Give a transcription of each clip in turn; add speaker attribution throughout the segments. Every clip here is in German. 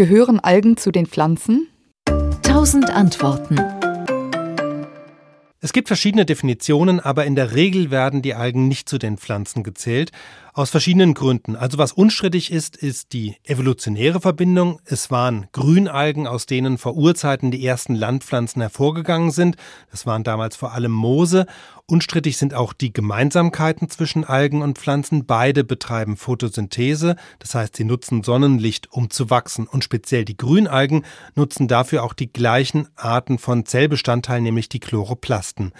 Speaker 1: Gehören Algen zu den Pflanzen?
Speaker 2: Tausend Antworten.
Speaker 3: Es gibt verschiedene Definitionen, aber in der Regel werden die Algen nicht zu den Pflanzen gezählt. Aus verschiedenen Gründen. Also was unstrittig ist, ist die evolutionäre Verbindung. Es waren Grünalgen, aus denen vor Urzeiten die ersten Landpflanzen hervorgegangen sind. Das waren damals vor allem Moose. Unstrittig sind auch die Gemeinsamkeiten zwischen Algen und Pflanzen. Beide betreiben Photosynthese, das heißt, sie nutzen Sonnenlicht, um zu wachsen. Und speziell die Grünalgen nutzen dafür auch die gleichen Arten von Zellbestandteilen, nämlich die Chloroplasten.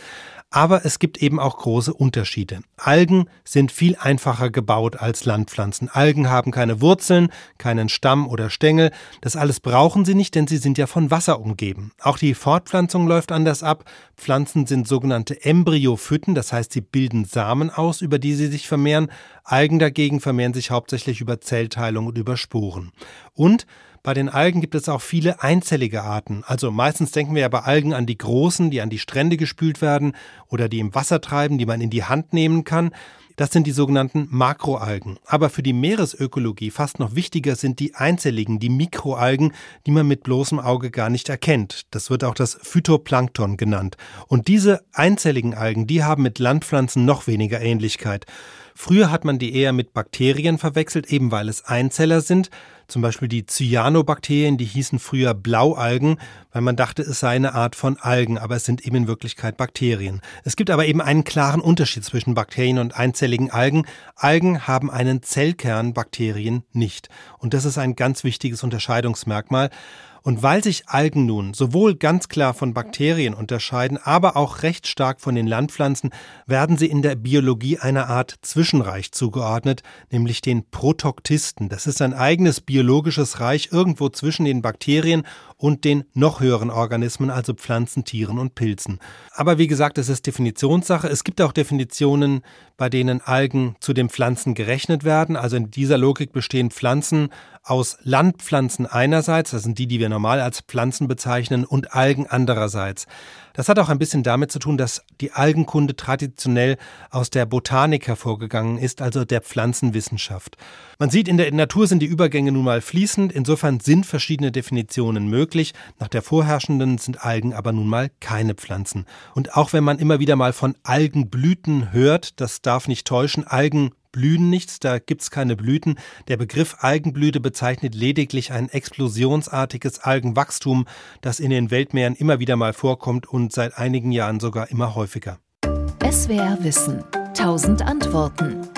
Speaker 3: Aber es gibt eben auch große Unterschiede. Algen sind viel einfacher gebaut als Landpflanzen. Algen haben keine Wurzeln, keinen Stamm oder Stängel. Das alles brauchen sie nicht, denn sie sind ja von Wasser umgeben. Auch die Fortpflanzung läuft anders ab. Pflanzen sind sogenannte Embryophyten, das heißt, sie bilden Samen aus, über die sie sich vermehren. Algen dagegen vermehren sich hauptsächlich über Zellteilung und über Sporen. Und bei den Algen gibt es auch viele einzellige Arten. Also meistens denken wir ja bei Algen an die großen, die an die Strände gespült werden oder die im Wasser treiben, die man in die Hand nehmen kann. Das sind die sogenannten Makroalgen. Aber für die Meeresökologie fast noch wichtiger sind die einzelligen, die Mikroalgen, die man mit bloßem Auge gar nicht erkennt. Das wird auch das Phytoplankton genannt. Und diese einzelligen Algen, die haben mit Landpflanzen noch weniger Ähnlichkeit. Früher hat man die eher mit Bakterien verwechselt, eben weil es Einzeller sind. Zum Beispiel die Cyanobakterien, die hießen früher Blaualgen, weil man dachte, es sei eine Art von Algen, aber es sind eben in Wirklichkeit Bakterien. Es gibt aber eben einen klaren Unterschied zwischen Bakterien und einzelligen Algen. Algen haben einen Zellkern, Bakterien nicht. Und das ist ein ganz wichtiges Unterscheidungsmerkmal. Und weil sich Algen nun sowohl ganz klar von Bakterien unterscheiden, aber auch recht stark von den Landpflanzen, werden sie in der Biologie einer Art Zwischenreich zugeordnet, nämlich den Protoktisten. Das ist ein eigenes biologisches Reich irgendwo zwischen den Bakterien und den noch höheren Organismen, also Pflanzen, Tieren und Pilzen. Aber wie gesagt, es ist Definitionssache. Es gibt auch Definitionen, bei denen Algen zu den Pflanzen gerechnet werden. Also in dieser Logik bestehen Pflanzen aus Landpflanzen einerseits, das sind die, die wir normal als Pflanzen bezeichnen, und Algen andererseits. Das hat auch ein bisschen damit zu tun, dass die Algenkunde traditionell aus der Botanik hervorgegangen ist, also der Pflanzenwissenschaft. Man sieht, in der Natur sind die Übergänge nun mal fließend, insofern sind verschiedene Definitionen möglich. Nach der vorherrschenden sind Algen aber nun mal keine Pflanzen. Und auch wenn man immer wieder mal von Algenblüten hört, das darf nicht täuschen, Algen blühen nichts, da gibt's keine Blüten. Der Begriff Algenblüte bezeichnet lediglich ein explosionsartiges Algenwachstum, das in den Weltmeeren immer wieder mal vorkommt und seit einigen Jahren sogar immer häufiger.
Speaker 2: SWR Wissen. Tausend Antworten.